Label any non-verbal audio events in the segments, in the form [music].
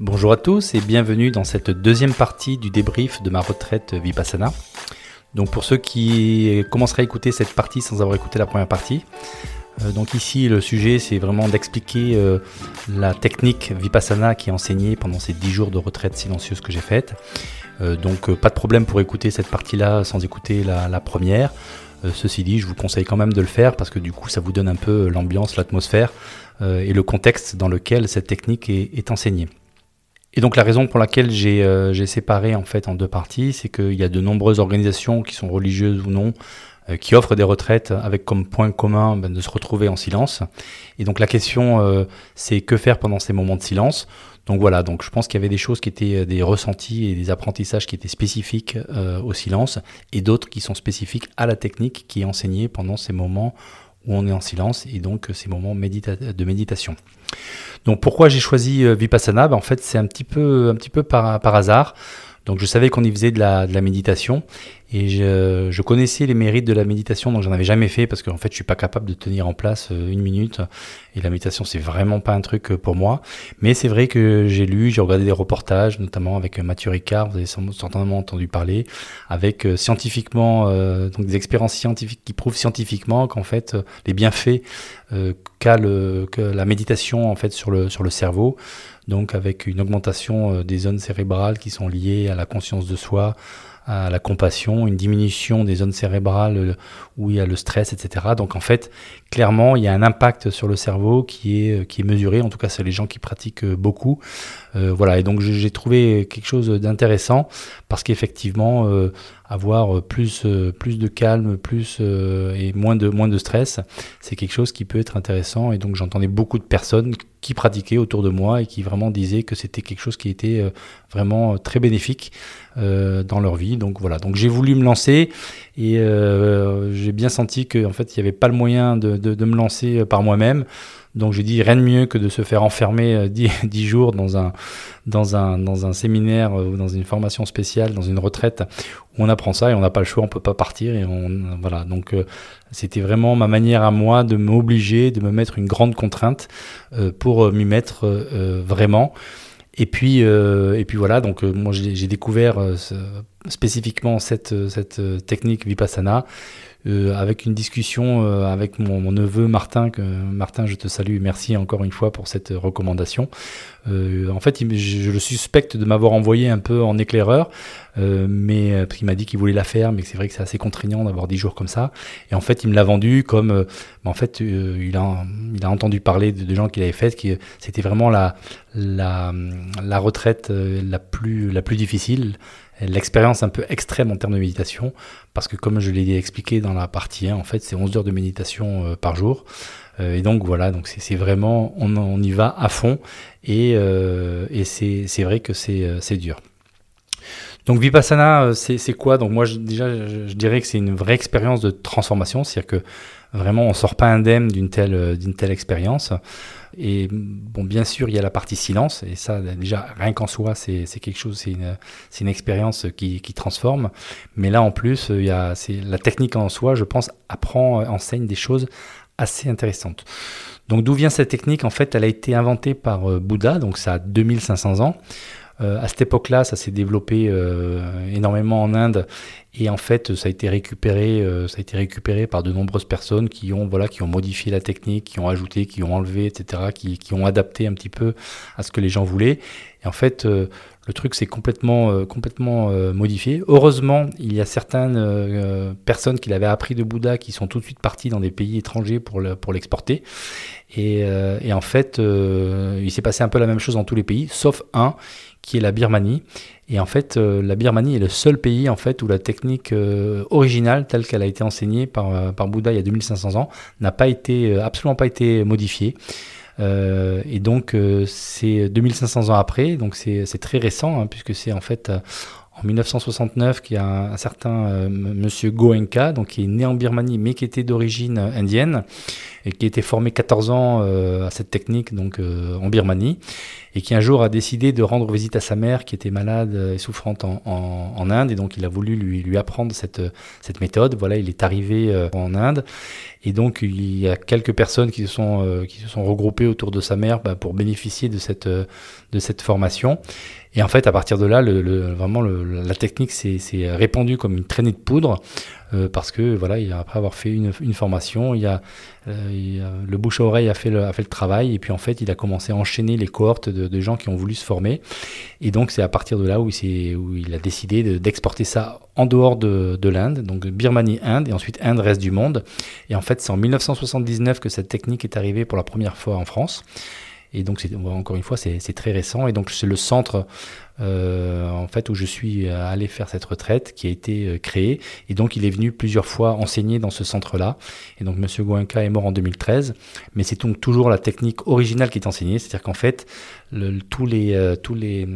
Bonjour à tous et bienvenue dans cette deuxième partie du débrief de ma retraite Vipassana. Donc pour ceux qui commenceraient à écouter cette partie sans avoir écouté la première partie, euh, donc ici le sujet c'est vraiment d'expliquer euh, la technique Vipassana qui est enseignée pendant ces 10 jours de retraite silencieuse que j'ai faite. Euh, donc pas de problème pour écouter cette partie-là sans écouter la, première. ceci dit, je vous conseille quand même de le faire parce que du coup ça vous donne un peu l'ambiance, l'atmosphère et le contexte dans lequel cette technique est enseignée. Et donc la raison pour laquelle euh, j'ai séparé en fait en deux parties, c'est qu'il y a de nombreuses organisations qui sont religieuses ou non, euh, qui offrent des retraites avec comme point commun ben, de se retrouver en silence. Et donc la question, euh, c'est que faire pendant ces moments de silence? Donc voilà, je pense qu'il y avait des choses qui étaient des ressentis et des apprentissages qui étaient spécifiques au silence, et d'autres qui sont spécifiques à la technique qui est enseignée pendant ces moments où on est en silence et donc ces moments de méditation. Donc pourquoi j'ai choisi euh, Vipassana? Ben, En fait, c'est un petit peu, par hasard. Donc je savais qu'on y faisait de la, de la méditation. Et je, je, connaissais les mérites de la méditation, donc j'en avais jamais fait parce qu'en fait je suis pas capable de tenir en place euh, une minute. Et la méditation c'est vraiment pas un truc euh, pour moi. Mais c'est vrai que j'ai lu, j'ai regardé des reportages, notamment avec Mathieu Ricard, vous avez certainement entendu parler, avec scientifiquement donc des expériences scientifiques qui prouvent scientifiquement qu'en fait les bienfaits qu'a que la méditation en fait sur le sur le cerveau donc avec une augmentation euh, des zones cérébrales qui sont liées à la conscience de soi, à la compassion, une diminution des zones cérébrales euh, où il y a le stress, etc. Donc en fait, clairement, il y a un impact sur le cerveau qui est, euh, qui est mesuré, en tout cas c'est les gens qui pratiquent beaucoup. voilà, et donc j'ai trouvé quelque chose d'intéressant parce qu'effectivement, avoir plus, plus de calme, plus et moins de, moins de stress, c'est quelque chose qui peut être intéressant. Et donc j'entendais beaucoup de personnes qui pratiquaient autour de moi et qui vraiment disaient que c'était quelque chose qui était euh, vraiment euh, très bénéfique euh, dans leur vie. Donc voilà, donc j'ai voulu me lancer et j'ai bien senti qu'en fait il n'y avait pas le moyen de, de me lancer par moi-même. Donc j'ai dit rien de mieux que de se faire enfermer 10, euh, [laughs] jours dans un, dans, un, dans un séminaire ou dans une formation spéciale, dans une retraite où on apprend ça et on n'a pas le choix, on peut pas partir et on voilà. Donc euh, c'était vraiment ma manière à moi de m'obliger, de me mettre une grande contrainte euh, pour m'y mettre vraiment. Et puis, et puis voilà, donc moi j'ai découvert spécifiquement cette, cette technique Vipassana. Euh, avec une discussion euh, avec mon, neveu Martin. Que, Martin, je te salue merci encore une fois pour cette recommandation. Euh, en fait, je, le suspecte de m'avoir envoyé un peu en éclaireur, mais il m'a dit qu'il voulait la faire, mais c'est vrai que c'est assez contraignant d'avoir 10 jours comme ça. Et en fait, il me l'a vendu comme, en fait, il, a, il a entendu parler de, gens qui l'avaient fait, que c'était vraiment la, la, la retraite la plus, la plus difficile l'expérience un peu extrême en termes de méditation, parce que comme je l'ai expliqué dans la partie 1, en fait, c'est 11 heures de méditation euh, par jour. Euh, et donc voilà, donc c'est vraiment, on, y va à fond, et, euh, et c'est vrai que c'est dur. Donc Vipassana, c'est quoi? Donc moi, déjà, je, dirais que c'est une vraie expérience de transformation, c'est-à-dire que vraiment, on sort pas indemne d'une telle, d'une telle expérience. Et bon, bien sûr, il y a la partie silence, et ça, déjà, rien qu'en soi, c'est quelque chose, c'est une, une, expérience qui, qui, transforme. Mais là, en plus, il y a, la technique en soi, je pense, apprend, enseigne des choses assez intéressantes. Donc, d'où vient cette technique? En fait, elle a été inventée par euh, Bouddha, donc ça a 2500 ans. Euh, à cette époque-là, ça s'est développé euh, énormément en Inde et en fait, ça a été récupéré, euh, ça a été récupéré par de nombreuses personnes qui ont voilà, qui ont modifié la technique, qui ont ajouté, qui ont enlevé, etc., qui, qui ont adapté un petit peu à ce que les gens voulaient. Et en fait, le truc s'est complètement, complètement modifié. Heureusement, il y a certaines personnes qui l'avaient appris de Bouddha qui sont tout de suite parties dans des pays étrangers pour l'exporter. Et, en fait, il s'est passé un peu la même chose dans tous les pays, sauf un qui est la Birmanie. Et en fait, euh, la Birmanie est le seul pays en fait où la technique euh, originale, telle qu'elle a été enseignée par, euh, par Bouddha il y a 2500 ans, n'a pas été absolument pas été modifiée. Et donc c'est 2500 ans après, donc c'est très récent hein, puisque c'est en fait en 1969 qu'il y a un, certain monsieur Goenka, donc qui est né en Birmanie mais qui était d'origine indienne, et qui été formé 14 ans à cette technique donc en Birmanie et qui un jour a décidé de rendre visite à sa mère qui était malade et souffrante en, Inde et donc il a voulu lui, apprendre cette, méthode. Voilà, il est arrivé en Inde et donc il y a quelques personnes qui se sont, regroupées autour de sa mère bah, pour bénéficier de cette formation. Et en fait, à partir de là, le, vraiment, la technique s'est répandue comme une traînée de poudre, euh, parce que, voilà, après avoir fait une, formation, il a, euh, le bouche à oreille a fait, le, a fait le travail, et puis en fait, il a commencé à enchaîner les cohortes de, gens qui ont voulu se former. Et donc, c'est à partir de là où, où il a décidé d'exporter ça en dehors de, de l'Inde, donc Birmanie, Inde, et ensuite Inde, reste du monde. Et en fait, c'est en 1979 que cette technique est arrivée pour la première fois en France. Et donc, encore une fois, c'est très récent. Et donc, c'est le centre euh, en fait, où je suis allé faire cette retraite qui a été euh, créé. Et donc, il est venu plusieurs fois enseigner dans ce centre-là. Et donc, Monsieur Goenka est mort en 2013. Mais c'est donc toujours la technique originale qui est enseignée. C'est-à-dire qu'en fait, le, tous les, euh, tous les,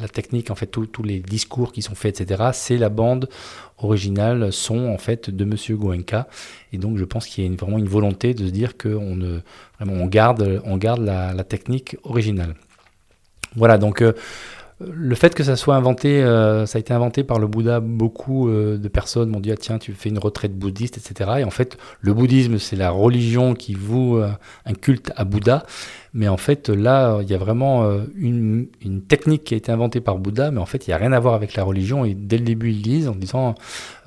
la technique, en fait, tous les discours qui sont faits, etc., c'est la bande originale son en fait de Monsieur Goenka. Et donc, je pense qu'il y a vraiment une volonté de se dire qu'on ne, vraiment, on garde, on garde la, la technique originale. Voilà, donc euh, le fait que ça soit inventé, euh, ça a été inventé par le Bouddha, beaucoup euh, de personnes m'ont dit ah, tiens, tu fais une retraite bouddhiste, etc. Et en fait, le bouddhisme, c'est la religion qui voue un culte à Bouddha. Mais en fait, là, il y a vraiment euh, une, technique qui a été inventée par Bouddha, mais en fait, il n'y a rien à voir avec la religion. Et dès le début, ils disent en disant,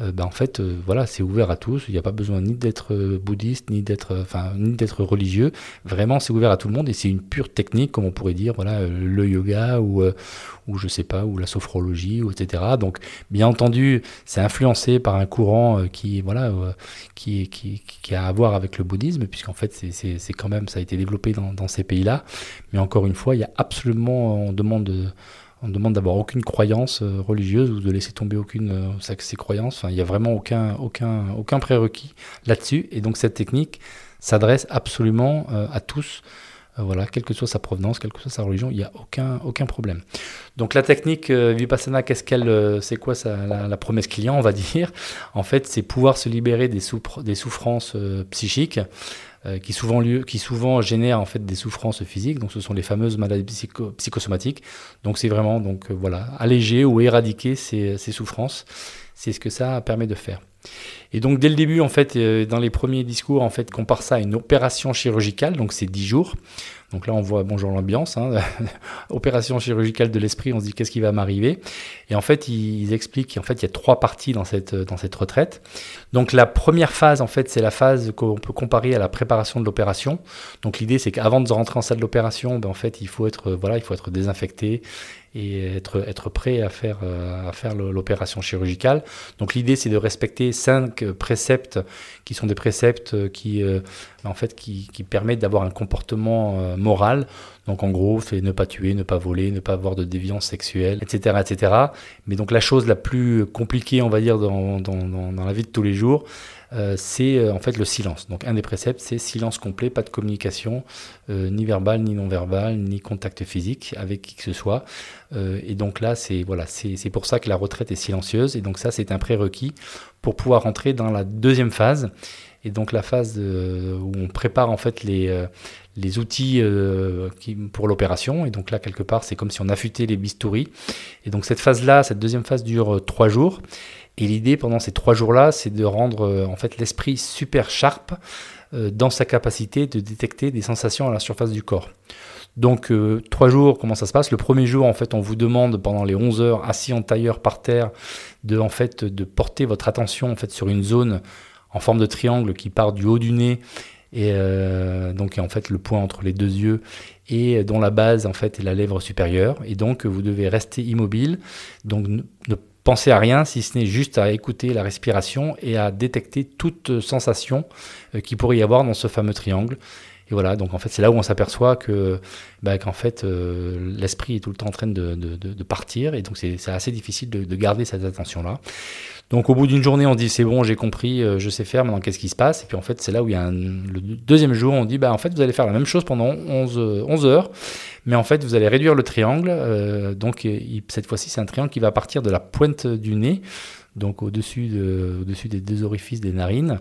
euh, ben, en fait, euh, voilà, c'est ouvert à tous. Il n'y a pas besoin ni d'être bouddhiste, ni d'être, enfin, ni d'être religieux. Vraiment, c'est ouvert à tout le monde et c'est une pure technique, comme on pourrait dire, voilà, le yoga ou, ou je sais pas, ou la sophrologie, etc. Donc, bien entendu, c'est influencé par un courant qui, voilà, qui, qui, a à voir avec le bouddhisme, puisqu'en fait, c'est quand même, ça a été développé dans, dans ces pays là Mais encore une fois, il y a absolument, on demande, on demande d'avoir aucune croyance euh, religieuse ou de laisser tomber aucune euh, ces croyances. Enfin, il n'y a vraiment aucun, aucun, aucun prérequis là-dessus. Et donc cette technique s'adresse absolument euh, à tous. voilà, quelle que soit sa provenance, quelle que soit sa religion, il n'y a aucun, aucun problème. Donc la technique Vipassana, qu'est-ce qu'elle, c'est quoi la, promesse client, on va [laughs] dire En fait, c'est pouvoir se libérer des, des souffrances psychiques euh, qui, souvent lieu, qui souvent génèrent en fait des souffrances physiques. Donc ce sont les fameuses maladies psychosomatiques. Donc c'est vraiment donc euh, voilà alléger ou éradiquer ces, ces souffrances. C'est ce que ça permet de faire. Et donc dès le début, en fait, euh, dans les premiers discours, en fait, compare ça à une opération chirurgicale, donc c'est 10 jours. Donc là, on voit bonjour l'ambiance, hein. [laughs] opération chirurgicale de l'esprit. On se dit qu'est-ce qui va m'arriver? Et en fait, ils expliquent qu'en fait, il y a trois parties dans cette retraite. Donc la première phase, en fait, c'est la phase qu'on peut comparer à la préparation de l'opération. Donc l'idée, c'est qu'avant de rentrer en salle d'opération, ben, voilà, il faut être désinfecté et être, être prêt à faire, euh, à faire l'opération chirurgicale. Donc l'idée c'est de respecter cinq préceptes qui sont des préceptes qui, euh, en fait, qui, qui permettent d'avoir un comportement euh, moral. Donc en gros, c'est ne pas tuer, ne pas voler, ne pas avoir de déviance sexuelle, etc., etc. Mais donc la chose la plus compliquée, on va dire, dans, dans, dans la vie de tous les jours, euh, c'est euh, en fait le silence. Donc un des préceptes, c'est silence complet, pas de communication, euh, ni verbale, ni non verbale, ni contact physique avec qui que ce soit. et donc là, c'est voilà, c'est pour ça que la retraite est silencieuse. Et donc ça, c'est un prérequis pour pouvoir rentrer dans la deuxième phase. Et donc la phase où on prépare en fait les, les outils qui, pour l'opération. Et donc là, quelque part, c'est comme si on affûtait les bistouris. Et donc cette phase-là, cette deuxième phase dure trois jours. Et l'idée pendant ces trois jours-là, c'est de rendre euh, en fait l'esprit super sharp euh, dans sa capacité de détecter des sensations à la surface du corps. Donc euh, trois jours, comment ça se passe? Le premier jour, en fait, on vous demande pendant les 11 heures, assis en tailleur par terre, de en fait de porter votre attention en fait sur une zone en forme de triangle qui part du haut du nez et donc en fait le point entre les deux yeux et dont la base en fait est la lèvre supérieure et donc vous devez rester immobile donc ne, ne Pensez à rien si ce n'est juste à écouter la respiration et à détecter toute sensation euh, qui pourrait y avoir dans ce fameux triangle. Et voilà, donc en fait, c'est là où on s'aperçoit que, bah, qu'en fait, euh, l'esprit est tout le temps en train de, partir, et donc c'est, assez difficile de, de, garder cette attention-là. Donc au bout d'une journée, on dit c'est bon, j'ai compris, euh, je sais faire, maintenant qu'est-ce qui se passe? Et puis en fait, c'est là où il y a un, le deuxième jour, on dit bah en fait, vous allez faire la même chose pendant 11, 11 heures, mais en fait, vous allez réduire le triangle. Euh, donc cette fois-ci, c'est un triangle qui va partir de la pointe du nez donc au-dessus de, au-dessus des deux orifices des narines,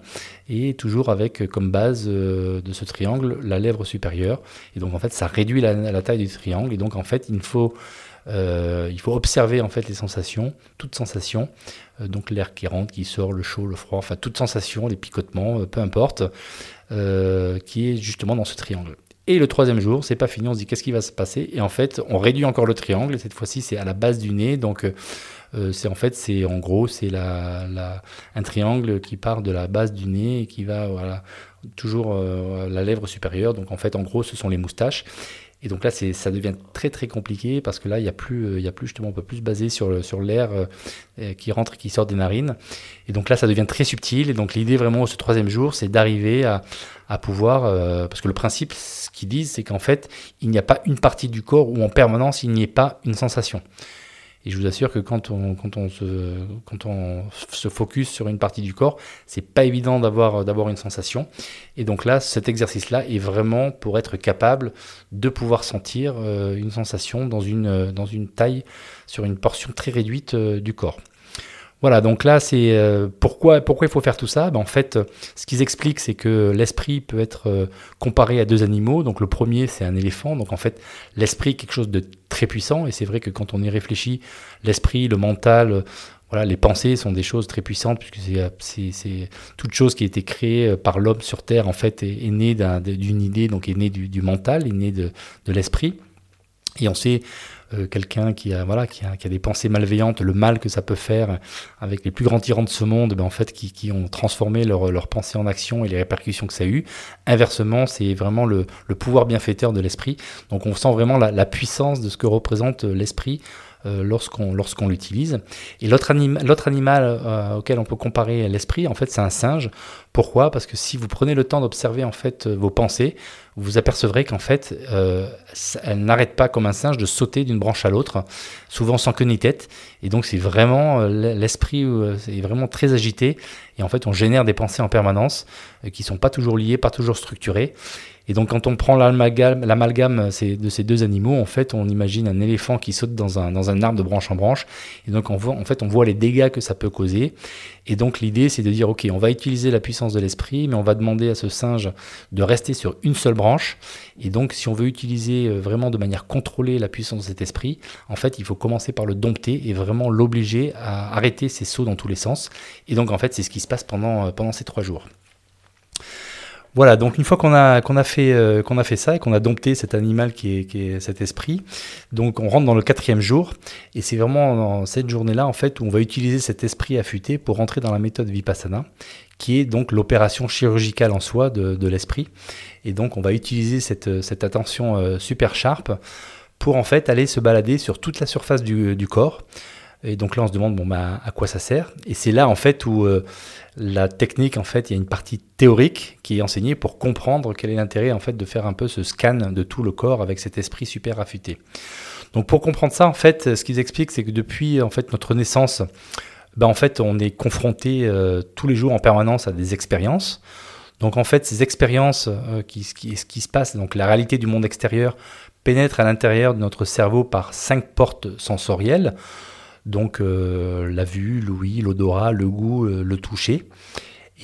et toujours avec comme base de ce triangle la lèvre supérieure. Et donc en fait, ça réduit la, taille du triangle. Et donc en fait, il faut euh, il faut observer en fait les sensations, toutes sensations, euh, donc l'air qui rentre, qui sort, le chaud, le froid, enfin toutes sensations, les picotements, euh, peu importe, qui est justement dans ce triangle. Et le troisième jour, c'est pas fini, on se dit qu'est-ce qui va se passer? Et en fait, on réduit encore le triangle, et cette fois-ci c'est à la base du nez, donc c'est en fait, c'est en gros, c'est la, un triangle qui part de la base du nez et qui va toujours la lèvre supérieure. Donc en fait, en gros, ce sont les moustaches. Et donc là, ça devient très très compliqué parce que là, il n'y a plus, euh, il y a plus justement, on peut plus se baser sur, sur l'air euh, euh, qui rentre qui sort des narines. Et donc là, ça devient très subtil. Et donc l'idée vraiment ce troisième jour, c'est d'arriver à, à pouvoir, parce que le principe, ce qu'ils disent, c'est qu'en fait, il n'y a pas une partie du corps où en permanence il n'y ait pas une sensation. Et je vous assure que quand on, se, quand focus sur une partie du corps, c'est pas évident d'avoir, une sensation. Et donc là, cet exercice-là est vraiment pour être capable de pouvoir sentir euh, une sensation dans une, dans une taille, sur une portion très réduite euh, du corps. Voilà, donc là, c'est euh, pourquoi, pourquoi il faut faire tout ça? Ben, En fait, ce qu'ils expliquent, c'est que l'esprit peut être euh, comparé à deux animaux. Donc le premier, c'est un éléphant. Donc en fait, l'esprit est quelque chose de très puissant. Et c'est vrai que quand on y réfléchit, l'esprit, le mental, euh, voilà, les pensées sont des choses très puissantes, puisque c'est toute chose qui a été créée par l'homme sur Terre, en fait, est, née d'une idée, donc est née du, mental, est née de, de l'esprit. Et on sait euh, quelqu'un qui a voilà qui a, des pensées malveillantes, le mal que ça peut faire avec les plus grands tyrans de ce monde, ben en fait qui, qui ont transformé leurs leur pensées en action et les répercussions que ça a eu. Inversement, c'est vraiment le, le, pouvoir bienfaiteur de l'esprit. Donc on sent vraiment la, la puissance de ce que représente l'esprit euh, lorsqu'on lorsqu'on l'utilise. Et l'autre animal euh, auquel on peut comparer l'esprit, en fait, c'est un singe. Pourquoi? Parce que si vous prenez le temps d'observer en fait vos pensées, vous apercevrez qu'en fait, euh, elle n'arrête pas comme un singe de sauter d'une branche à l'autre, souvent sans queue ni tête. Et donc c'est vraiment l'esprit est vraiment très agité. Et en fait, on génère des pensées en permanence qui sont pas toujours liées, pas toujours structurées. Et donc quand on prend l'amalgame de ces deux animaux, en fait, on imagine un éléphant qui saute dans un, arbre de branche en branche. Et donc en fait, on voit les dégâts que ça peut causer. Et donc l'idée, c'est de dire, OK, on va utiliser la puissance de l'esprit, mais on va demander à ce singe de rester sur une seule branche. Et donc si on veut utiliser euh, vraiment de manière contrôlée la puissance de cet esprit, en fait, il faut commencer par le dompter et vraiment l'obliger à arrêter ses sauts dans tous les sens. Et donc en fait, c'est ce qui se passe pendant, euh, pendant ces trois jours. Voilà, donc une fois qu'on a, qu'on a, fait, euh, qu'on a fait ça et qu'on a dompté cet animal qui est, cet esprit, donc on rentre dans le quatrième jour et c'est vraiment dans cette journée-là en fait où on va utiliser cet esprit affûté pour rentrer dans la méthode Vipassana qui est donc l'opération chirurgicale en soi de, l'esprit. Et donc on va utiliser cette, cette attention euh, super sharp pour en fait aller se balader sur toute la surface du corps. Et donc là, on se demande bon, bah, à quoi ça sert? Et c'est là en fait où euh, la technique, en fait, il y a une partie théorique qui est enseignée pour comprendre quel est l'intérêt en fait de faire un peu ce scan de tout le corps avec cet esprit super affûté. Donc pour comprendre ça, en fait, ce qu'ils expliquent, c'est que depuis en fait notre naissance, ben, en fait, on est confronté euh, tous les jours en permanence à des expériences. Donc en fait, ces expériences, euh, qui, qui, ce qui se passe, donc la réalité du monde extérieur, pénètre à l'intérieur de notre cerveau par cinq portes sensorielles. Donc euh, la vue, l'ouïe, l'odorat, le goût, euh, le toucher.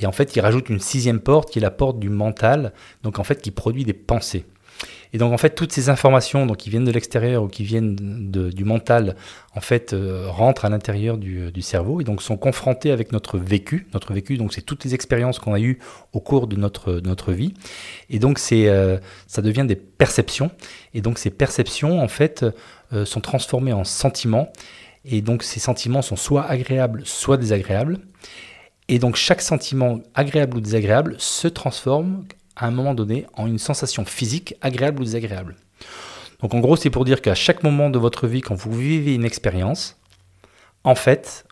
Et en fait, il rajoute une sixième porte qui est la porte du mental, donc en fait qui produit des pensées. Et donc en fait, toutes ces informations donc, qui viennent de l'extérieur ou qui viennent du mental, en fait, euh, rentrent à l'intérieur du, cerveau et donc sont confrontées avec notre vécu. Notre vécu, donc c'est toutes les expériences qu'on a eues au cours de notre, notre vie. Et donc c'est, ça devient des perceptions. Et donc ces perceptions, en fait, sont transformées en sentiments. Et donc ces sentiments sont soit agréables, soit désagréables. Et donc chaque sentiment agréable ou désagréable se transforme à un moment donné en une sensation physique agréable ou désagréable. Donc en gros, c'est pour dire qu'à chaque moment de votre vie, quand vous vivez une expérience, en fait,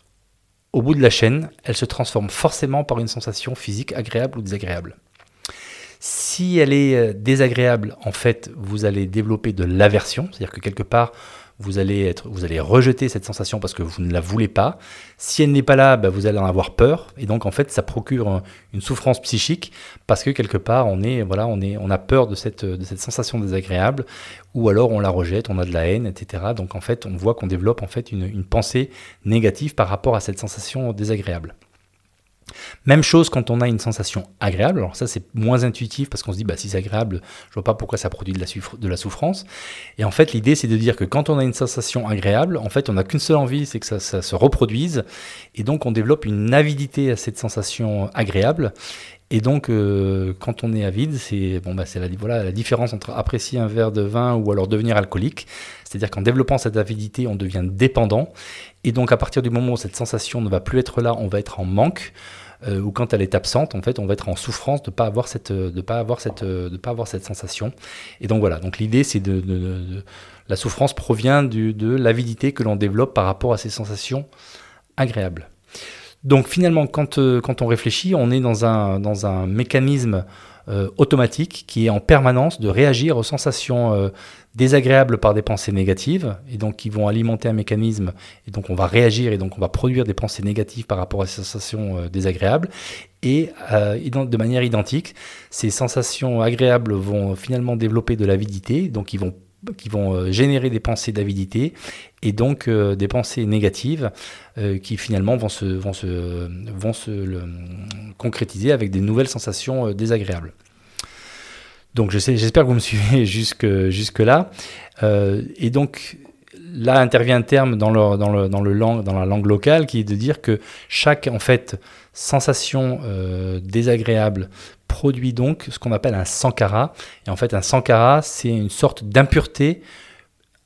au bout de la chaîne, elle se transforme forcément par une sensation physique agréable ou désagréable. Si elle est euh, désagréable, en fait, vous allez développer de l'aversion, c'est-à-dire que quelque part, vous allez, être, vous allez rejeter cette sensation parce que vous ne la voulez pas. Si elle n'est pas là, bah, vous allez en avoir peur. Et donc, en fait, ça procure une souffrance psychique parce que quelque part, on, est, voilà, on, est, on a peur de cette, de cette sensation désagréable ou alors on la rejette, on a de la haine, etc. Donc, en fait, on voit qu'on développe en fait une, une pensée négative par rapport à cette sensation désagréable. Même chose quand on a une sensation agréable. Alors ça, c'est moins intuitif parce qu'on se dit, bah, si c'est agréable, je vois pas pourquoi ça produit de la, souffrance. Et en fait, l'idée, c'est de dire que quand on a une sensation agréable, en fait, on n'a qu'une seule envie, c'est que ça, se reproduise. Et donc, on développe une avidité à cette sensation agréable. Et donc, euh, quand on est avide, c'est bon, bah, la différence entre apprécier un verre de vin ou alors devenir alcoolique. C'est-à-dire qu'en développant cette avidité, on devient dépendant. Et donc, à partir du moment où cette sensation ne va plus être là, on va être en manque. Euh, ou quand elle est absente, en fait, on va être en souffrance de pas de pas avoir cette, de pas avoir cette sensation. Et donc voilà. Donc l'idée, c'est de, la souffrance provient de l'avidité que l'on développe par rapport à ces sensations agréables. Donc finalement, quand, euh, quand on réfléchit, on est dans un, dans un mécanisme euh, automatique qui est en permanence de réagir aux sensations désagréables par des pensées négatives, et donc qui vont alimenter un mécanisme, et donc on va réagir, et donc on va produire des pensées négatives par rapport à ces sensations euh, désagréables, et euh, de manière identique, ces sensations agréables vont finalement développer de l'avidité, donc ils vont qui vont euh, générer des pensées d'avidité et donc des pensées négatives qui finalement vont se, vont se, vont se concrétiser avec des nouvelles sensations désagréables. Donc j'espère que vous me [laughs] suivez jusque, jusque là. Euh, et donc là intervient un terme dans, le, dans, le, dans, le dans la langue locale qui est de dire que chaque en fait sensation euh, désagréable produit donc ce qu'on appelle un sankara. Et en fait un sankara c'est une sorte d'impureté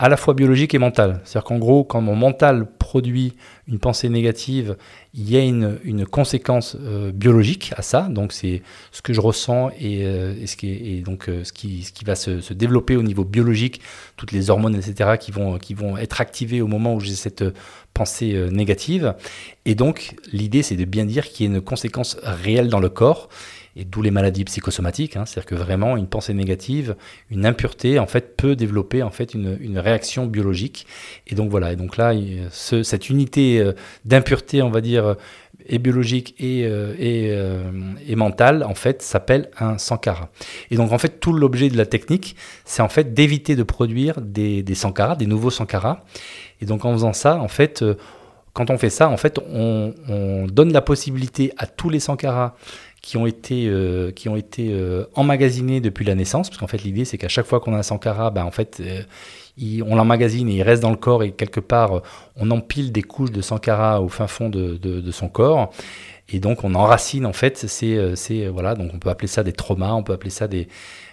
à la fois biologique et mentale. C'est-à-dire qu'en gros, quand mon mental produit une pensée négative, il y a une, une conséquence euh, biologique à ça. Donc c'est ce que je ressens et, euh, ce qui et donc euh, ce, qui, ce qui va se, se, développer au niveau biologique, toutes les hormones, etc., qui vont, qui vont être activées au moment où j'ai cette pensée négative. Et donc l'idée, c'est de bien dire qu'il y a une conséquence réelle dans le corps et d'où les maladies psychosomatiques. Hein. C'est-à-dire que vraiment une pensée négative, une impureté, en fait, peut développer en fait une, une réaction biologique. Et donc voilà. Et donc là, ce, cette unité euh, d'impureté, on va dire, et biologique et, euh, et, euh, et mentale, en fait, s'appelle un sankara. Et donc en fait, tout l'objet de la technique, c'est en fait d'éviter de produire des, des sankaras, des nouveaux sankaras. Et donc en faisant ça, en fait, quand on fait ça, en fait, on, on donne la possibilité à tous les sankaras qui ont été, euh, qui ont été euh, emmagasinés depuis la naissance, parce qu'en fait l'idée c'est qu'à chaque fois qu'on a un sankara, ben, en fait euh, on l'emmagasine et il reste dans le corps et quelque part on empile des couches de sankara au fin fond de son corps. Et donc on enracine en fait c'est voilà donc on peut appeler ça des traumas, on peut appeler ça des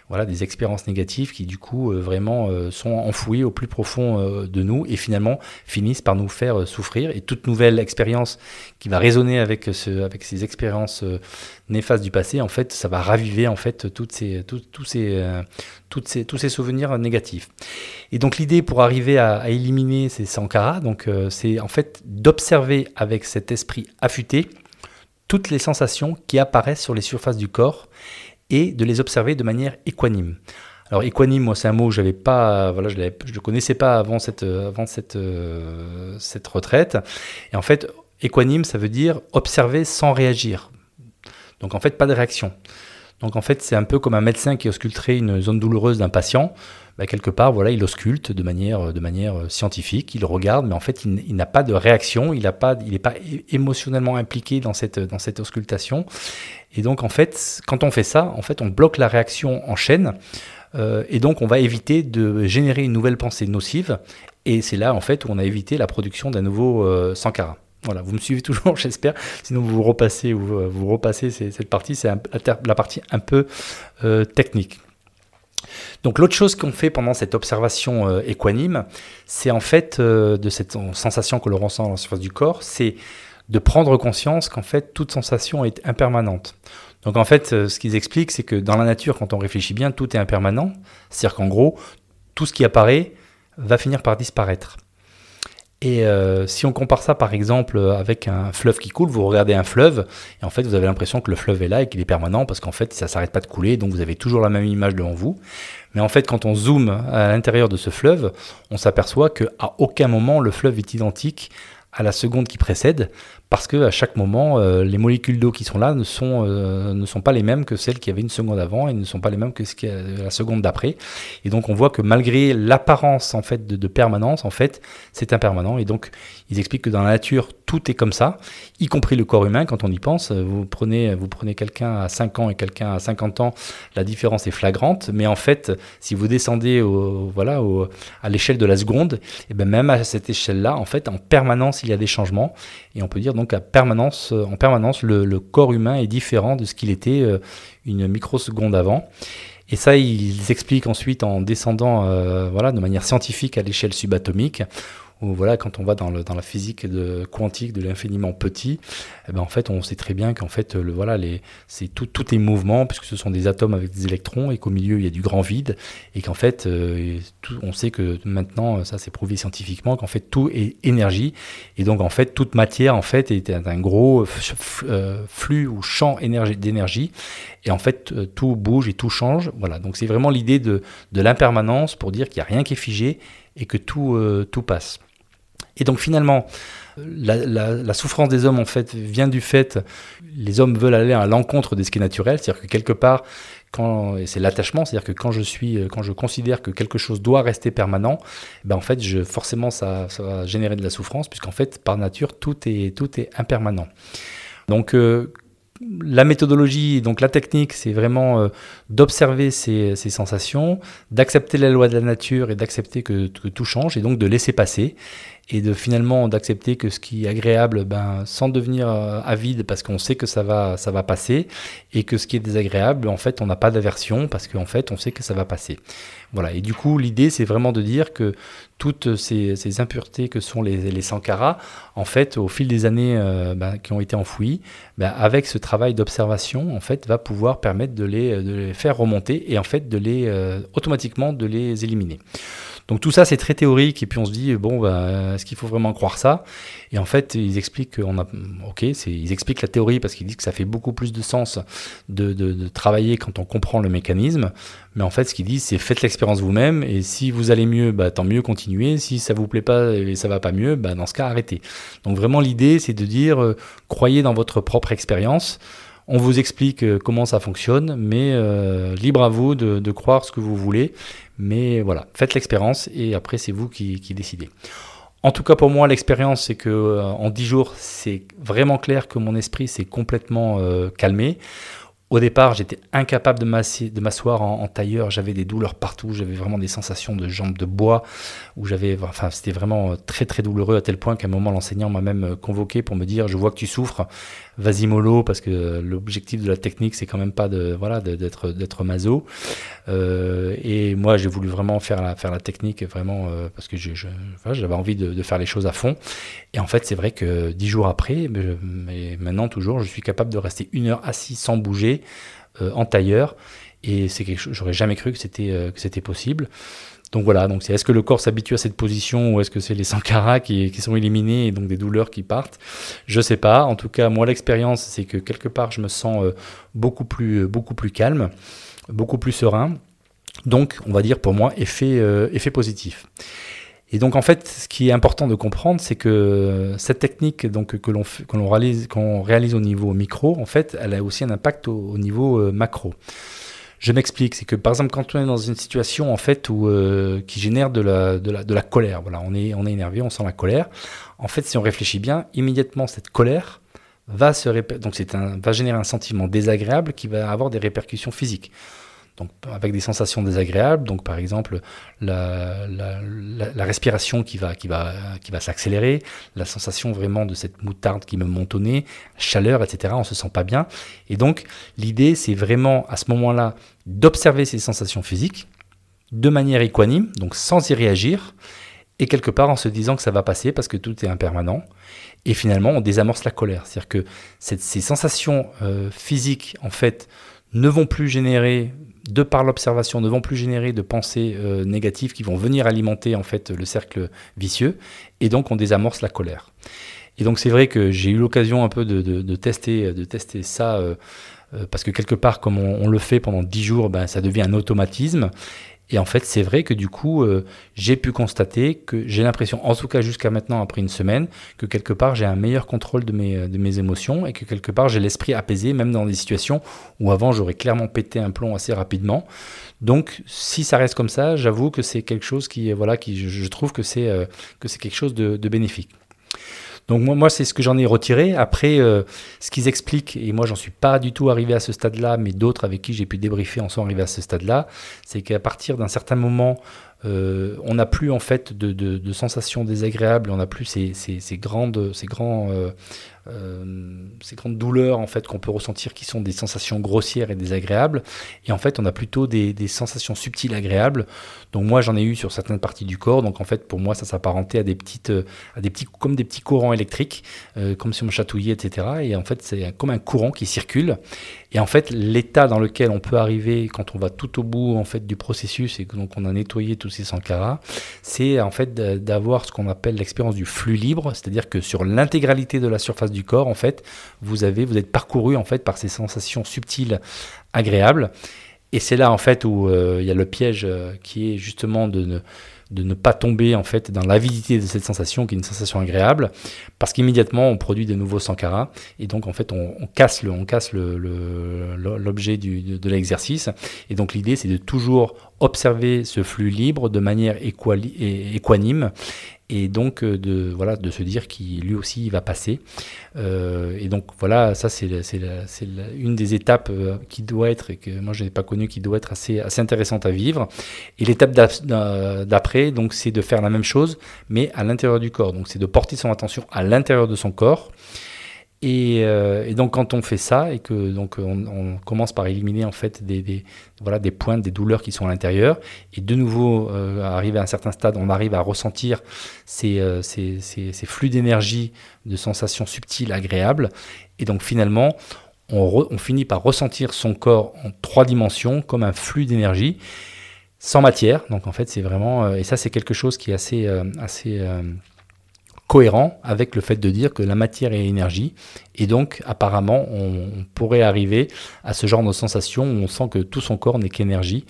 voilà, des expériences négatives qui du coup euh, vraiment euh, sont enfouies au plus profond euh, de nous et finalement finissent par nous faire souffrir. Et toute nouvelle expérience qui va résonner avec, ce, avec ces expériences néfastes du passé, en fait, ça va raviver en fait toutes ces, ces, ces, tous ces souvenirs négatifs. Et donc l'idée pour arriver à, éliminer ces sankaras, donc c'est en fait d'observer avec cet esprit affûté toutes les sensations qui apparaissent sur les surfaces du corps et de les observer de manière équanime. Alors équanime, moi c'est un mot que j'avais pas, voilà, je ne connaissais pas avant cette, avant cette, euh, cette retraite. Et en fait, équanime, ça veut dire observer sans réagir. Donc en fait, pas de réaction. Donc en fait, c'est un peu comme un médecin qui ausculterait une zone douloureuse d'un patient. Bah, quelque part, voilà, il ausculte de manière, de manière euh, scientifique, il regarde, mais en fait, il, n'a pas de réaction, il n'est pas, il pas émotionnellement impliqué dans cette, dans cette auscultation. Et donc, en fait, quand on fait ça, en fait, on bloque la réaction en chaîne. Euh, et donc, on va éviter de générer une nouvelle pensée nocive. Et c'est là, en fait, où on a évité la production d'un nouveau euh, Sankara. Voilà, vous me suivez toujours, [laughs] j'espère. Sinon, vous repassez, vous, vous repassez cette partie. C'est la partie un peu technique. Donc l'autre chose qu'on fait pendant cette observation euh, équanime, c'est en fait euh, de cette sensation que l'on ressent dans la surface du corps, c'est de prendre conscience qu'en fait toute sensation est impermanente. Donc en fait, euh, ce qu'ils expliquent, c'est que dans la nature, quand on réfléchit bien, tout est impermanent. C'est-à-dire qu'en gros, tout ce qui apparaît va finir par disparaître. Et euh, si on compare ça par exemple avec un fleuve qui coule, vous regardez un fleuve et en fait vous avez l'impression que le fleuve est là et qu'il est permanent parce qu'en fait ça s'arrête pas de couler, donc vous avez toujours la même image devant vous. Mais en fait quand on zoome à l'intérieur de ce fleuve, on s'aperçoit qu'à aucun moment le fleuve est identique à la seconde qui précède, parce que à chaque moment, euh, les molécules d'eau qui sont là ne sont, euh, ne sont pas les mêmes que celles qui avaient une seconde avant et ne sont pas les mêmes que qui la seconde d'après. Et donc on voit que malgré l'apparence en fait de, permanence, en fait, c'est impermanent. Et donc ils expliquent que dans la nature, tout est comme ça, y compris le corps humain quand on y pense. Vous prenez, vous prenez quelqu'un à 5 ans et quelqu'un à 50 ans, la différence est flagrante. Mais en fait, si vous descendez au, voilà, à l'échelle de la seconde, et eh ben même à cette échelle-là, en fait, en permanence, il y a des changements. Et on peut dire donc euh, en permanence, le, corps humain est différent de ce qu'il était euh, une microseconde avant. Et ça, ils expliquent ensuite en descendant euh, voilà, de manière scientifique à l'échelle subatomique, voilà, quand on va dans, la physique de, quantique de l'infiniment petit, eh ben en fait, on sait très bien qu'en fait, le, voilà, les, c'est tout, tout est mouvement, puisque ce sont des atomes avec des électrons, et qu'au milieu, il y a du grand vide, et qu'en fait, euh, on sait que maintenant, ça c'est prouvé scientifiquement, qu'en fait, tout est énergie, et donc en fait, toute matière, en fait, est un gros euh, flux ou champ d'énergie, et en fait, euh, tout bouge et tout change. Voilà, donc c'est vraiment l'idée de, de l'impermanence pour dire qu'il n'y a rien qui est figé et que tout, tout passe. Et donc finalement, la, souffrance des hommes en fait vient du fait les hommes veulent aller à l'encontre de ce qui est naturel, c'est-à-dire que quelque part c'est l'attachement, c'est-à-dire que quand je suis, quand je considère que quelque chose doit rester permanent, ben en fait, je, forcément, ça, va générer de la souffrance, puisqu'en fait, par nature, tout est, tout est impermanent. Donc, euh, la méthodologie, donc la technique, c'est vraiment euh, d'observer ces, sensations, d'accepter la loi de la nature et d'accepter que, que, tout change, et donc de laisser passer et de finalement d'accepter que ce qui est agréable, ben, sans devenir euh, avide parce qu'on sait que ça va, ça va passer, et que ce qui est désagréable, en fait, on n'a pas d'aversion parce qu'en fait, on sait que ça va passer. Voilà. Et du coup, l'idée, c'est vraiment de dire que toutes ces, impuretés que sont les, les sankaras, en fait, au fil des années euh, ben, qui ont été enfouies, ben, avec ce travail d'observation, en fait, va pouvoir permettre de les, de les faire remonter et en fait de les euh, automatiquement de les éliminer. Donc tout ça, c'est très théorique, et puis on se dit, bon, bah, est-ce qu'il faut vraiment croire ça? Et en fait, ils expliquent qu'on a... Ok, ils expliquent la théorie parce qu'ils disent que ça fait beaucoup plus de sens de, travailler quand on comprend le mécanisme, mais en fait, ce qu'ils disent, c'est faites l'expérience vous-même, et si vous allez mieux, bah, tant mieux, continuez. Si ça vous plaît pas et ça va pas mieux, bah, dans ce cas, arrêtez. Donc vraiment, l'idée, c'est de dire, euh, croyez dans votre propre expérience, on vous explique euh, comment ça fonctionne, mais euh, libre à vous de, croire ce que vous voulez. Mais voilà, faites l'expérience et après c'est vous qui, décidez. En tout cas pour moi, l'expérience, c'est que euh, en 10 jours, c'est vraiment clair que mon esprit s'est complètement calmé. Au départ, j'étais incapable de m'asseoir en, tailleur, j'avais des douleurs partout, j'avais vraiment des sensations de jambes de bois, où j'avais, enfin, c'était vraiment très très douloureux à tel point qu'à un moment l'enseignant m'a même convoqué pour me dire, je vois que tu souffres, vas-y mollo, parce que l'objectif de la technique, c'est quand même pas de, voilà, d'être, d'être maso. Euh, et moi, j'ai voulu vraiment faire la, faire la technique, vraiment, euh, parce que j'avais envie de, de, faire les choses à fond. Et en fait, c'est vrai que dix jours après, mais, maintenant toujours, je suis capable de rester une heure assis sans bouger euh, en tailleur. Et c'est quelque j'aurais jamais cru que c'était euh, que c'était possible. Donc voilà, donc est-ce que le corps s'habitue à cette position ou est-ce que c'est les sankaras qui, qui, sont éliminés et donc des douleurs qui partent? Je sais pas. En tout cas, moi l'expérience, c'est que quelque part, je me sens euh, beaucoup plus beaucoup plus calme, beaucoup plus serein. Donc, on va dire pour moi effet effet positif. Et donc en fait, ce qui est important de comprendre, c'est que cette technique donc, que l'on réalise, qu'on réalise au niveau micro, en fait, elle a aussi un impact au, niveau euh, macro. Je m'explique, c'est que par exemple quand on est dans une situation en fait où euh, qui génère de la, de la, de la colère, voilà, on est on est énervé, on sent la colère. En fait, si on réfléchit bien, immédiatement cette colère va se donc c'est un va générer un sentiment désagréable qui va avoir des répercussions physiques donc avec des sensations désagréables, donc par exemple la, respiration qui va, qui va, qui va s'accélérer, la sensation vraiment de cette moutarde qui me monte au chaleur, etc. On se sent pas bien. Et donc l'idée, c'est vraiment à ce moment-là d'observer ces sensations physiques de manière équanime, donc sans y réagir, et quelque part en se disant que ça va passer parce que tout est impermanent. Et finalement, on désamorce la colère. C'est-à-dire que ces sensations euh, physiques, en fait, ne vont plus générer de par l'observation, ne vont plus générer de pensées négatives qui vont venir alimenter en fait le cercle vicieux, et donc on désamorce la colère. Et donc c'est vrai que j'ai eu l'occasion un peu de, tester, de tester ça. parce que quelque part, comme on, le fait pendant 10 jours, ben, ça devient un automatisme. Et en fait, c'est vrai que du coup, euh, j'ai pu constater que j'ai l'impression, en tout cas jusqu'à maintenant, après une semaine, que quelque part, j'ai un meilleur contrôle de mes, de mes émotions et que quelque part, j'ai l'esprit apaisé, même dans des situations où avant, j'aurais clairement pété un plomb assez rapidement. Donc, si ça reste comme ça, j'avoue que c'est quelque chose qui, voilà, qui, je, trouve que c'est euh, que quelque chose de bénéfique. Donc moi, moi c'est ce que j'en ai retiré. Après, euh, ce qu'ils expliquent, et moi j'en suis pas du tout arrivé à ce stade-là, mais d'autres avec qui j'ai pu débriefer en sont arrivés à ce stade-là, c'est qu'à partir d'un certain moment, euh, on n'a plus en fait de, sensations désagréables, on n'a plus ces, ces, grandes, ces grands euh, euh, ces grandes douleurs en fait qu'on peut ressentir qui sont des sensations grossières et désagréables. Et en fait on a plutôt des, sensations subtiles agréables. Donc moi j'en ai eu sur certaines parties du corps. Donc en fait pour moi ça s'apparentait à des petites euh, à des petits comme des petits courants électriques euh, comme si on chatouillait etc et en fait c'est comme un courant qui circule. Et en fait l'état dans lequel on peut arriver quand on va tout au bout en fait du processus et donc on a nettoyé tous ces sankaras c'est en fait d'avoir ce qu'on appelle l'expérience du flux libre. C'est-à-dire que sur l'intégralité de la surface du corps, en fait, vous avez, vous êtes parcouru en fait par ces sensations subtiles, agréables. Et c'est là en fait où euh, il y a le piège euh, qui est justement de ne, pas tomber en fait dans l'avidité de cette sensation qui est une sensation agréable parce qu'immédiatement on produit de nouveaux sankaras et donc en fait on, casse le on casse l'objet le, de, l'exercice. Et donc l'idée c'est de toujours observer ce flux libre de manière équanime et donc euh, de voilà de se dire qu'il lui aussi il va passer. Euh, et donc voilà ça c'est une des étapes euh, qui doit être et que moi je n'ai pas connu qui doit être assez assez intéressante à vivre. Et l'étape d'après donc c'est de faire la même chose mais à l'intérieur du corps. Donc c'est de porter son attention à l'intérieur de son corps euh, et, donc quand on fait ça et que donc on, commence par éliminer en fait des, des, voilà des pointes, des douleurs qui sont à l'intérieur et de nouveau euh, arriver à un certain stade, on arrive à ressentir ces, euh, ces, ces, flux d'énergie, de sensations subtiles, agréables et donc finalement on, on, finit par ressentir son corps en trois dimensions comme un flux d'énergie sans matière. Donc en fait c'est vraiment et ça c'est quelque chose qui est assez assez cohérent avec le fait de dire que la matière est énergie. Et donc, apparemment, on, pourrait arriver à ce genre de sensation où on sent que tout son corps n'est qu'énergie.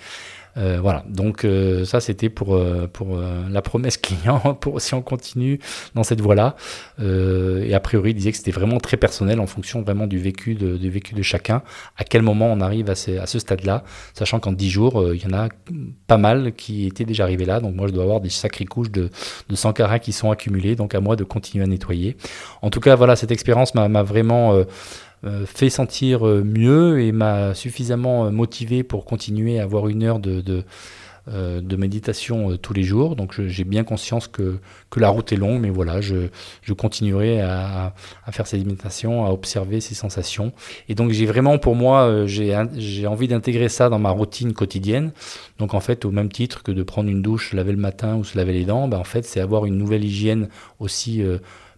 Euh, voilà, donc euh, ça c'était pour, euh, pour la promesse [laughs] client, pour, si on continue dans cette voie-là. et a priori, il disait que c'était vraiment très personnel en fonction vraiment du vécu de, du vécu de chacun, à quel moment on arrive à ce, à ce stade-là, sachant qu'en 10 jours, il y en a pas mal qui étaient déjà arrivés là, donc moi je dois avoir des sacrées couches de, de Sankara qui sont accumulées, donc à moi de continuer à nettoyer. En tout cas, voilà, cette expérience m'a vraiment... Euh, fait sentir euh, mieux et m'a suffisamment euh, motivé pour continuer à avoir une heure de, de, méditation tous les jours. Donc j'ai bien conscience que, que, la route est longue, mais voilà, je, je continuerai à, à, faire ces méditations, à observer ces sensations. Et donc j'ai vraiment pour moi, j'ai envie d'intégrer ça dans ma routine quotidienne. Donc en fait, au même titre que de prendre une douche, laver le matin ou se laver les dents, ben, en fait c'est avoir une nouvelle hygiène aussi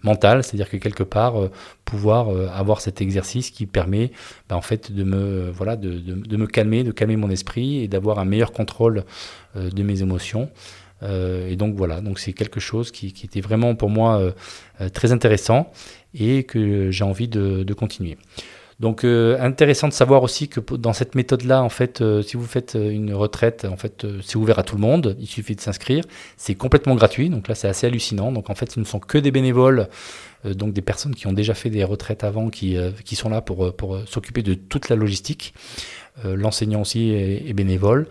mental, c'est-à-dire que quelque part euh, pouvoir euh, avoir cet exercice qui permet bah, en fait de me voilà de, me calmer, de calmer mon esprit et d'avoir un meilleur contrôle euh, de mes émotions. et donc voilà, donc c'est quelque chose qui, était vraiment pour moi très intéressant et que j'ai envie de continuer. Donc euh, intéressant de savoir aussi que dans cette méthode-là, en fait, euh, si vous faites euh, une retraite, en fait, c'est ouvert à tout le monde. Il suffit de s'inscrire. C'est complètement gratuit. Donc là, c'est assez hallucinant. Donc en fait, ce ne sont que des bénévoles, donc des personnes qui ont déjà fait des retraites avant, qui, qui sont là pour, pour s'occuper de toute la logistique. Euh, l'enseignant aussi est, bénévole.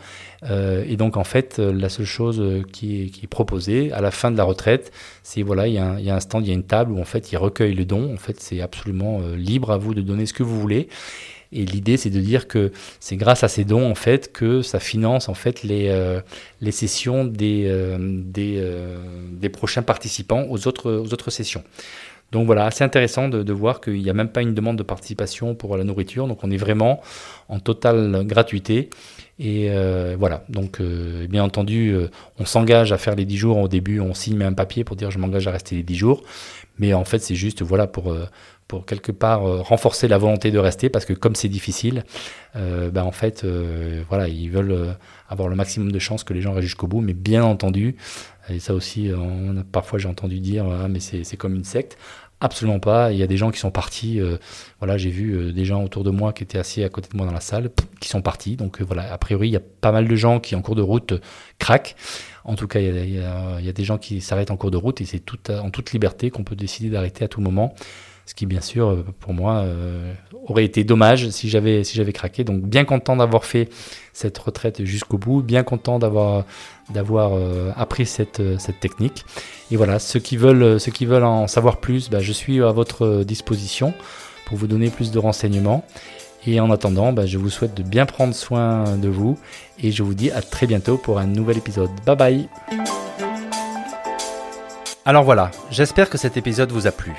Euh, et donc en fait, euh, la seule chose qui est, proposée à la fin de la retraite, c'est voilà, il y, a un, stand, il y a une table où en fait il recueille le don. En fait, c'est absolument libre à vous de donner ce que vous voulez. Et l'idée, c'est de dire que c'est grâce à ces dons, en fait, que ça finance, en fait, les, les sessions des, des, des, prochains participants aux autres, aux autres sessions. Donc voilà, assez intéressant de, voir qu'il n'y a même pas une demande de participation pour la nourriture. Donc on est vraiment en totale gratuité. Et euh, voilà, donc bien entendu, on s'engage à faire les 10 jours. Au début, on signe un papier pour dire je m'engage à rester les 10 jours. Mais en fait, c'est juste voilà pour pour quelque part renforcer la volonté de rester parce que comme c'est difficile, ben en fait, voilà, ils veulent avoir le maximum de chances que les gens restent jusqu'au bout. Mais bien entendu, et ça aussi, parfois j'ai entendu dire, ah, mais c'est comme une secte. Absolument pas. Il y a des gens qui sont partis. Euh, voilà, j'ai vu euh, des gens autour de moi qui étaient assis à côté de moi dans la salle, qui sont partis. Donc euh, voilà, a priori, il y a pas mal de gens qui en cours de route craquent. En tout cas, il y, a, des gens qui s'arrêtent en cours de route et c'est tout, en toute liberté qu'on peut décider d'arrêter à tout moment. Ce qui, bien sûr, pour moi, aurait été dommage si j'avais si j'avais craqué. Donc, bien content d'avoir fait cette retraite jusqu'au bout, bien content d'avoir d'avoir euh, appris cette, euh, cette technique. Et voilà, ceux qui veulent, euh, ceux qui veulent en savoir plus, bah, je suis à votre disposition pour vous donner plus de renseignements. Et en attendant, bah, je vous souhaite de bien prendre soin de vous et je vous dis à très bientôt pour un nouvel épisode. Bye bye Alors voilà, j'espère que cet épisode vous a plu.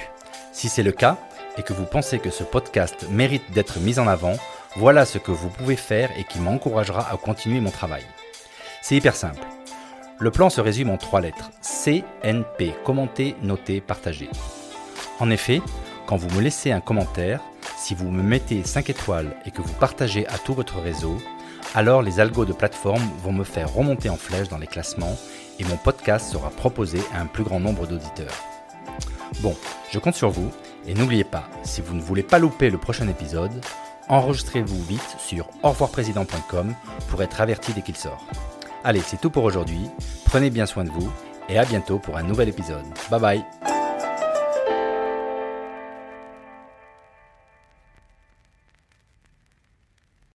Si c'est le cas et que vous pensez que ce podcast mérite d'être mis en avant, voilà ce que vous pouvez faire et qui m'encouragera à continuer mon travail. C'est hyper simple. Le plan se résume en trois lettres. CNP, commenter, noter, partager. En effet, quand vous me laissez un commentaire, si vous me mettez 5 étoiles et que vous partagez à tout votre réseau, alors les algos de plateforme vont me faire remonter en flèche dans les classements et mon podcast sera proposé à un plus grand nombre d'auditeurs. Bon, je compte sur vous et n'oubliez pas, si vous ne voulez pas louper le prochain épisode, enregistrez-vous vite sur revoirprésident.com pour être averti dès qu'il sort. Allez, c'est tout pour aujourd'hui. Prenez bien soin de vous et à bientôt pour un nouvel épisode. Bye bye